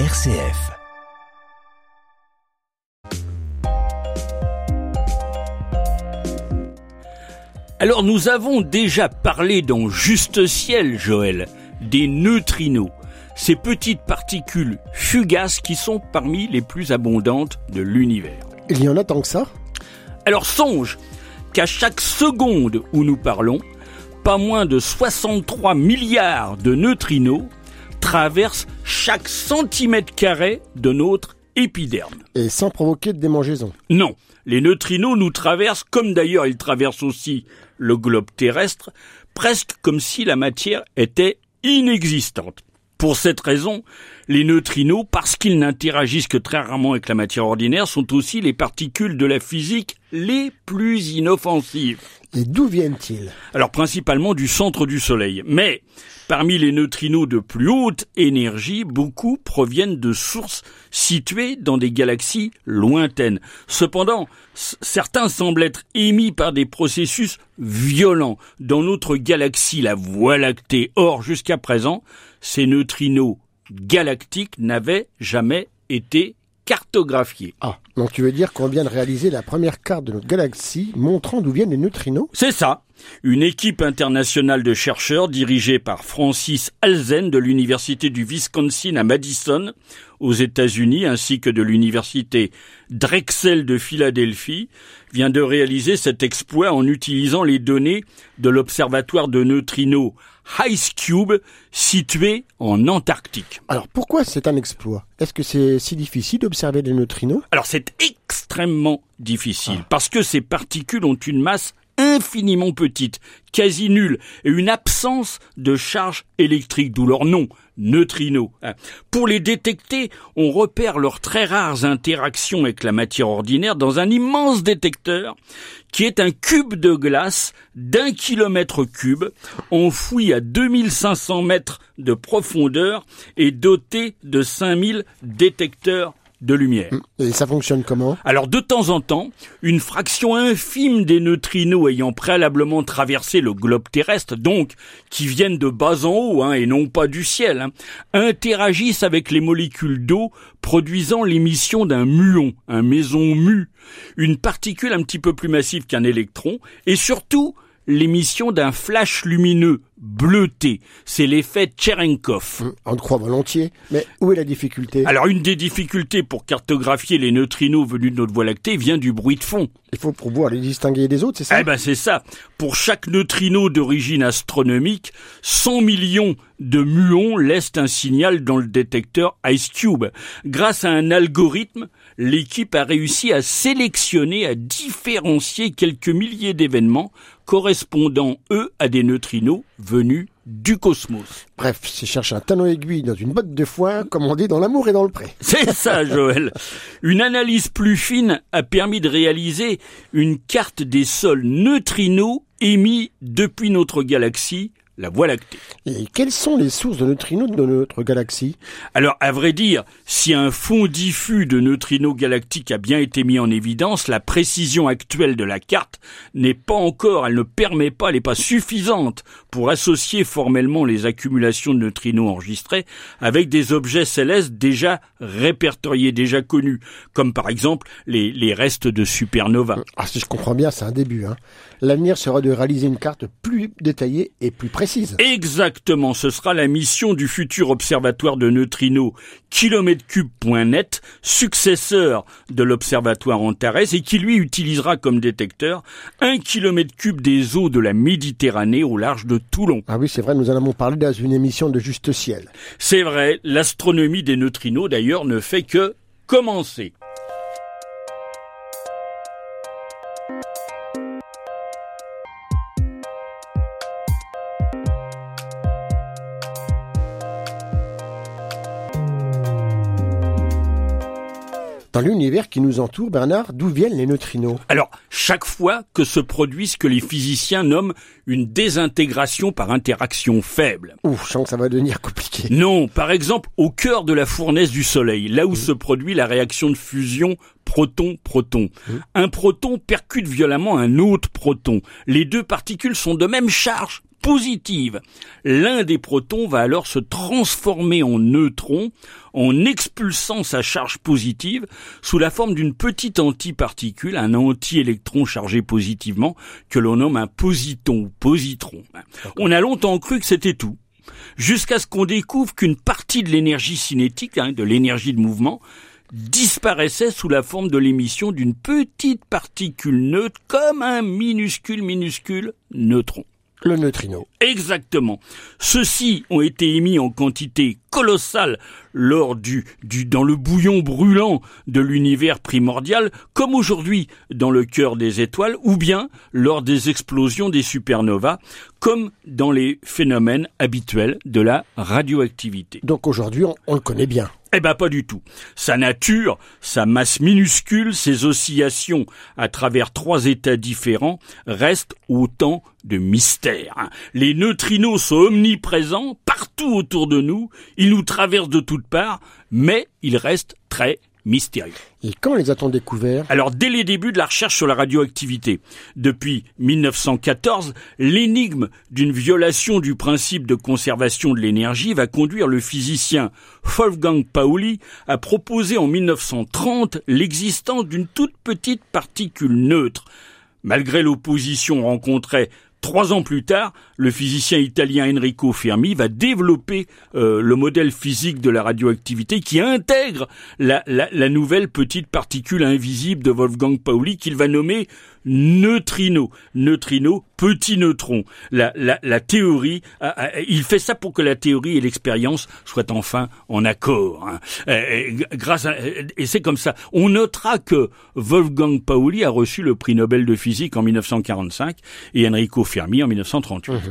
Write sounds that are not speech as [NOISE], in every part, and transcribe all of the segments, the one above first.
RCF. Alors nous avons déjà parlé dans Juste Ciel, Joël, des neutrinos, ces petites particules fugaces qui sont parmi les plus abondantes de l'univers. Il y en a tant que ça? Alors songe qu'à chaque seconde où nous parlons, pas moins de 63 milliards de neutrinos traversent chaque centimètre carré de notre épiderme. Et sans provoquer de démangeaison. Non, les neutrinos nous traversent, comme d'ailleurs ils traversent aussi le globe terrestre, presque comme si la matière était inexistante. Pour cette raison, les neutrinos, parce qu'ils n'interagissent que très rarement avec la matière ordinaire, sont aussi les particules de la physique les plus inoffensives. Et d'où viennent-ils? Alors principalement du centre du Soleil. Mais parmi les neutrinos de plus haute énergie, beaucoup proviennent de sources situées dans des galaxies lointaines. Cependant, certains semblent être émis par des processus violents dans notre galaxie, la Voie lactée. Or, jusqu'à présent, ces neutrinos galactiques n'avaient jamais été cartographiés. Ah, donc tu veux dire qu'on vient de réaliser la première carte de notre galaxie montrant d'où viennent les neutrinos? C'est ça. Une équipe internationale de chercheurs dirigée par Francis Alzen de l'Université du Wisconsin à Madison, aux États-Unis, ainsi que de l'Université Drexel de Philadelphie, vient de réaliser cet exploit en utilisant les données de l'observatoire de neutrinos Ice Cube situé en Antarctique. Alors pourquoi c'est un exploit? Est-ce que c'est si difficile d'observer des neutrinos? Alors c'est extrêmement difficile parce que ces particules ont une masse infiniment petite, quasi nulle, et une absence de charge électrique, d'où leur nom, neutrinos. Pour les détecter, on repère leurs très rares interactions avec la matière ordinaire dans un immense détecteur qui est un cube de glace d'un kilomètre cube, enfoui à 2500 mètres de profondeur et doté de 5000 détecteurs de lumière. Et ça fonctionne comment Alors de temps en temps, une fraction infime des neutrinos ayant préalablement traversé le globe terrestre, donc qui viennent de bas en haut hein, et non pas du ciel, hein, interagissent avec les molécules d'eau produisant l'émission d'un muon, un maison mu, une particule un petit peu plus massive qu'un électron, et surtout l'émission d'un flash lumineux bleuté. C'est l'effet Cherenkov. Hum, on te croit volontiers, mais où est la difficulté? Alors une des difficultés pour cartographier les neutrinos venus de notre Voie lactée vient du bruit de fond. Il faut pouvoir les distinguer des autres, c'est ça? Eh ben c'est ça. Pour chaque neutrino d'origine astronomique, 100 millions de muons laissent un signal dans le détecteur Ice Cube. Grâce à un algorithme, l'équipe a réussi à sélectionner, à différencier quelques milliers d'événements correspondant, eux, à des neutrinos venus du cosmos. Bref, c'est chercher un talon aiguille dans une botte de foin, comme on dit dans l'amour et dans le pré. [LAUGHS] C'est ça, Joël. Une analyse plus fine a permis de réaliser une carte des sols neutrinos émis depuis notre galaxie la Voie lactée. Et quelles sont les sources de neutrinos de notre galaxie? Alors, à vrai dire, si un fond diffus de neutrinos galactiques a bien été mis en évidence, la précision actuelle de la carte n'est pas encore, elle ne permet pas, elle n'est pas suffisante pour associer formellement les accumulations de neutrinos enregistrées avec des objets célestes déjà répertoriés, déjà connus, comme par exemple les, les restes de supernova. Ah, si je comprends bien, c'est un début. Hein. L'avenir sera de réaliser une carte plus détaillée et plus précise Exactement, ce sera la mission du futur observatoire de neutrinos kilomètre-cube.net, successeur de l'observatoire Antares et qui lui utilisera comme détecteur un kilomètre cube des eaux de la Méditerranée au large de Toulon. Ah oui, c'est vrai, nous en avons parlé dans une émission de Juste Ciel. C'est vrai, l'astronomie des neutrinos d'ailleurs ne fait que commencer. Dans l'univers qui nous entoure, Bernard, d'où viennent les neutrinos? Alors, chaque fois que se produit ce que les physiciens nomment une désintégration par interaction faible. Ouf, je sens que ça va devenir compliqué. Non, par exemple, au cœur de la fournaise du Soleil, là où se produit la réaction de fusion proton-proton. Un proton percute violemment un autre proton. Les deux particules sont de même charge, positive. L'un des protons va alors se transformer en neutron en expulsant sa charge positive sous la forme d'une petite antiparticule, un anti-électron chargé positivement, que l'on nomme un positon ou positron. On a longtemps cru que c'était tout jusqu'à ce qu'on découvre qu'une partie de l'énergie cinétique, hein, de l'énergie de mouvement, disparaissait sous la forme de l'émission d'une petite particule neutre comme un minuscule minuscule neutron. Le neutrino. Exactement. Ceux-ci ont été émis en quantité colossale lors du, du, dans le bouillon brûlant de l'univers primordial, comme aujourd'hui dans le cœur des étoiles, ou bien lors des explosions des supernovas, comme dans les phénomènes habituels de la radioactivité. Donc aujourd'hui, on, on le connaît bien. Eh ben pas du tout. Sa nature, sa masse minuscule, ses oscillations à travers trois états différents restent autant de mystères. Les neutrinos sont omniprésents partout autour de nous, ils nous traversent de toutes parts, mais ils restent très mystérieux. Et quand les a-t-on découverts? Alors, dès les débuts de la recherche sur la radioactivité, depuis 1914, l'énigme d'une violation du principe de conservation de l'énergie va conduire le physicien Wolfgang Pauli à proposer en 1930 l'existence d'une toute petite particule neutre. Malgré l'opposition rencontrée Trois ans plus tard, le physicien italien Enrico Fermi va développer euh, le modèle physique de la radioactivité qui intègre la, la, la nouvelle petite particule invisible de Wolfgang Pauli qu'il va nommer neutrino. Neutrino, petit neutron. La, la, la théorie, il fait ça pour que la théorie et l'expérience soient enfin en accord. Hein. Et, grâce à, et c'est comme ça. On notera que Wolfgang Pauli a reçu le prix Nobel de physique en 1945 et Enrico Fermi en 1938. Mmh.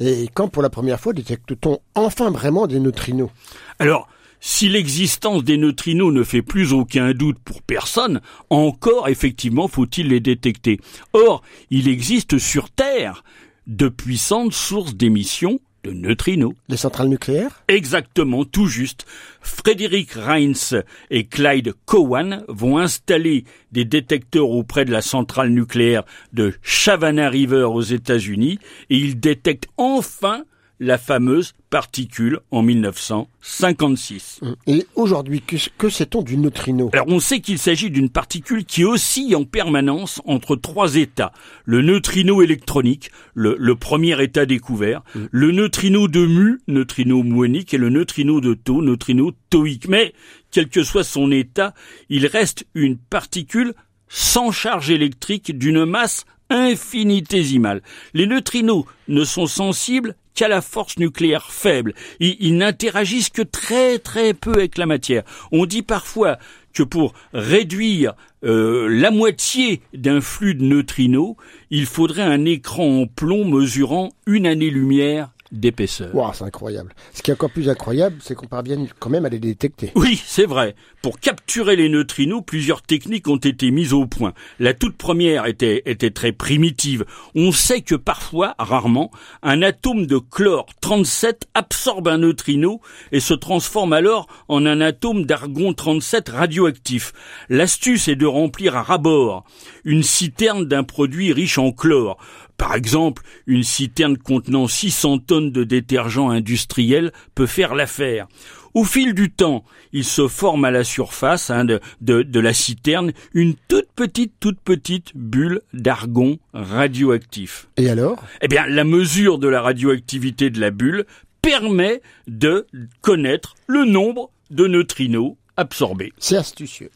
Et quand pour la première fois détecte-t-on enfin vraiment des neutrinos? Alors, si l'existence des neutrinos ne fait plus aucun doute pour personne, encore effectivement faut-il les détecter. Or, il existe sur Terre de puissantes sources d'émissions de neutrinos. Les centrales nucléaires Exactement, tout juste. Frédéric Reins et Clyde Cowan vont installer des détecteurs auprès de la centrale nucléaire de Savannah River aux États-Unis et ils détectent enfin la fameuse particule en 1956. Et aujourd'hui, que, que sait-on du neutrino? Alors on sait qu'il s'agit d'une particule qui oscille en permanence entre trois états. Le neutrino électronique, le, le premier état découvert, mm. le neutrino de mu, neutrino muonique, et le neutrino de tau, neutrino tauique. Mais, quel que soit son état, il reste une particule sans charge électrique d'une masse infinitésimale. Les neutrinos ne sont sensibles qu'à la force nucléaire faible. Ils, ils n'interagissent que très très peu avec la matière. On dit parfois que pour réduire euh, la moitié d'un flux de neutrinos, il faudrait un écran en plomb mesurant une année-lumière d'épaisseur. Wow, c'est incroyable. Ce qui est encore plus incroyable, c'est qu'on parvient quand même à les détecter. Oui, c'est vrai. Pour capturer les neutrinos, plusieurs techniques ont été mises au point. La toute première était, était très primitive. On sait que parfois, rarement, un atome de chlore 37 absorbe un neutrino et se transforme alors en un atome d'argon 37 radioactif. L'astuce est de remplir à rabord une citerne d'un produit riche en chlore. Par exemple, une citerne contenant 600 tonnes de détergent industriel peut faire l'affaire. Au fil du temps, il se forme à la surface hein, de, de, de, la citerne une toute petite, toute petite bulle d'argon radioactif. Et alors? Eh bien, la mesure de la radioactivité de la bulle permet de connaître le nombre de neutrinos absorbés. C'est astucieux.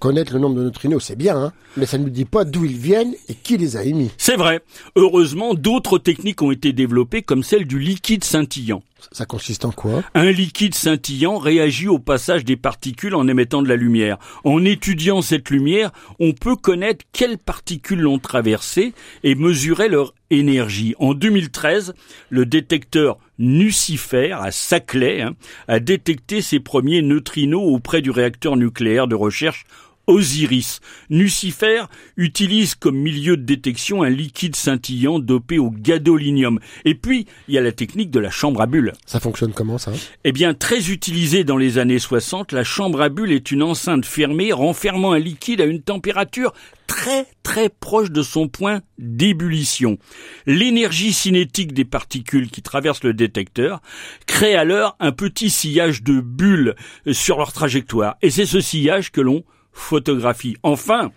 Connaître le nombre de neutrinos, c'est bien, hein mais ça ne nous dit pas d'où ils viennent et qui les a émis. C'est vrai. Heureusement, d'autres techniques ont été développées, comme celle du liquide scintillant. Ça consiste en quoi? Un liquide scintillant réagit au passage des particules en émettant de la lumière. En étudiant cette lumière, on peut connaître quelles particules l'ont traversée et mesurer leur énergie. En 2013, le détecteur Nucifer à Saclay hein, a détecté ses premiers neutrinos auprès du réacteur nucléaire de recherche Osiris. Nucifer utilise comme milieu de détection un liquide scintillant dopé au gadolinium. Et puis, il y a la technique de la chambre à bulles. Ça fonctionne comment ça? Eh bien, très utilisée dans les années 60, la chambre à bulles est une enceinte fermée renfermant un liquide à une température très très proche de son point d'ébullition. L'énergie cinétique des particules qui traversent le détecteur crée alors un petit sillage de bulles sur leur trajectoire. Et c'est ce sillage que l'on photographie. Enfin,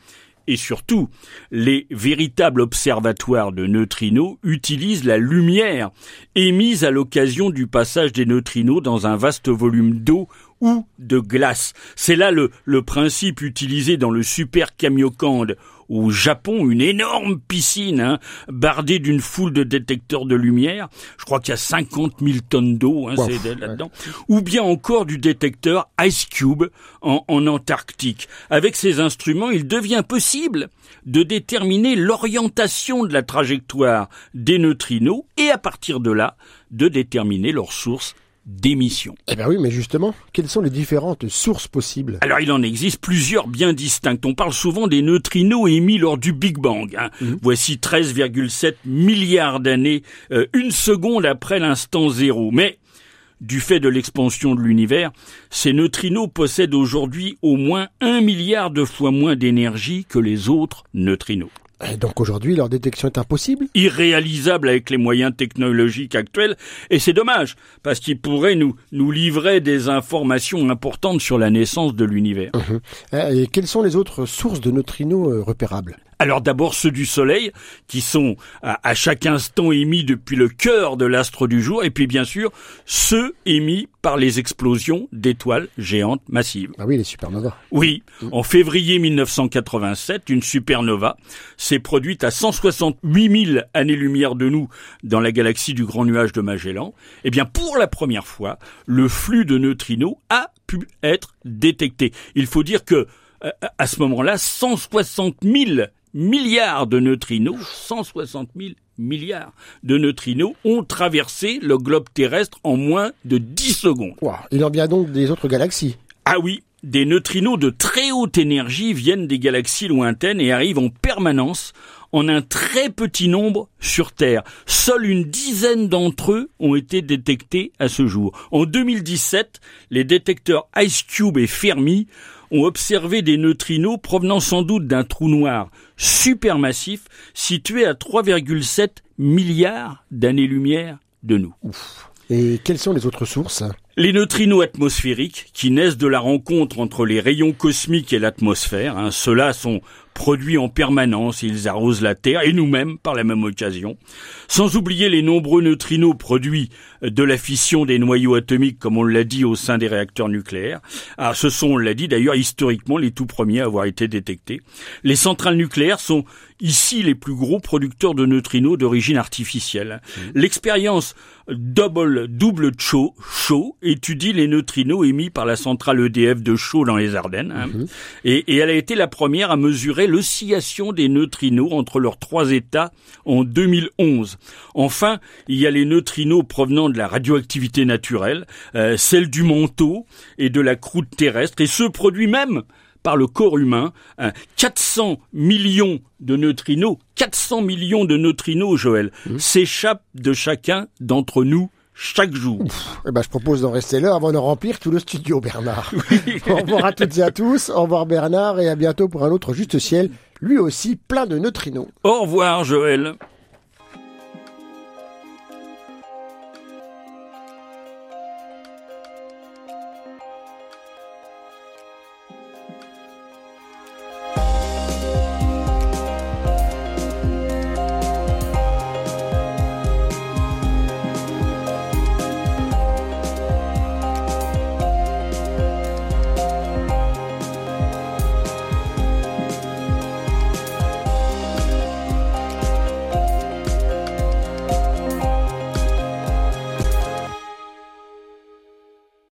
et surtout, les véritables observatoires de neutrinos utilisent la lumière émise à l'occasion du passage des neutrinos dans un vaste volume d'eau ou de glace. C'est là le, principe utilisé dans le super Kamiokande au Japon, une énorme piscine hein, bardée d'une foule de détecteurs de lumière. Je crois qu'il y a 50 000 tonnes d'eau hein, là-dedans. Ou bien encore du détecteur Ice Cube en, en Antarctique. Avec ces instruments, il devient possible de déterminer l'orientation de la trajectoire des neutrinos et à partir de là, de déterminer leur source d'émissions. Eh bien oui, mais justement, quelles sont les différentes sources possibles? Alors il en existe plusieurs bien distinctes. On parle souvent des neutrinos émis lors du Big Bang. Hein. Mhm. Voici 13,7 milliards d'années, euh, une seconde après l'instant zéro. Mais du fait de l'expansion de l'univers, ces neutrinos possèdent aujourd'hui au moins un milliard de fois moins d'énergie que les autres neutrinos. Et donc aujourd'hui, leur détection est impossible Irréalisable avec les moyens technologiques actuels. Et c'est dommage, parce qu'ils pourraient nous, nous livrer des informations importantes sur la naissance de l'univers. Mhm. Et quelles sont les autres sources de neutrinos euh, repérables? Alors d'abord ceux du Soleil, qui sont à, chaque instant émis depuis le cœur de l'astre du jour, et puis bien sûr ceux émis par les explosions d'étoiles géantes massives. Ah oui, les supernovas. Oui, en février 1987, une supernova s'est produite à 168 000 années-lumière de nous dans la galaxie du Grand Nuage de Magellan. Eh bien, pour la première fois, le flux de neutrinos a pu être détecté. Il faut dire que euh, à ce moment-là, 160 000 milliards de neutrinos, 160 000 milliards de neutrinos ont traversé le globe terrestre en moins de 10 secondes. Il en vient donc des autres galaxies. Ah oui, des neutrinos de très haute énergie viennent des galaxies lointaines et arrivent en permanence en un très petit nombre sur Terre. Seule une dizaine d'entre eux ont été détectés à ce jour. En 2017, les détecteurs IceCube et Fermi ont observé des neutrinos provenant sans doute d'un trou noir supermassif situé à 3,7 milliards d'années-lumière de nous. Et quelles sont les autres sources? Les neutrinos atmosphériques, qui naissent de la rencontre entre les rayons cosmiques et l'atmosphère, hein, ceux-là sont produits en permanence, ils arrosent la Terre et nous-mêmes par la même occasion. Sans oublier les nombreux neutrinos produits de la fission des noyaux atomiques, comme on l'a dit au sein des réacteurs nucléaires. Ah, ce sont, on l'a dit d'ailleurs, historiquement les tout premiers à avoir été détectés. Les centrales nucléaires sont ici les plus gros producteurs de neutrinos d'origine artificielle. Mmh. L'expérience double, double Cho, Cho étudie les neutrinos émis par la centrale EDF de Chaux dans les Ardennes. Hein. Mmh. Et, et elle a été la première à mesurer l'oscillation des neutrinos entre leurs trois états en 2011. Enfin, il y a les neutrinos provenant de la radioactivité naturelle, euh, celle du manteau et de la croûte terrestre, et ce produit même par le corps humain, 400 hein, millions de neutrinos, 400 millions de neutrinos, Joël, mmh. s'échappent de chacun d'entre nous chaque jour. eh ben, je propose d'en rester là avant de remplir tout le studio, Bernard. [LAUGHS] [LAUGHS] Au revoir à toutes et à tous. Au revoir, Bernard, et à bientôt pour un autre Juste Ciel, lui aussi plein de neutrinos. Au revoir, Joël.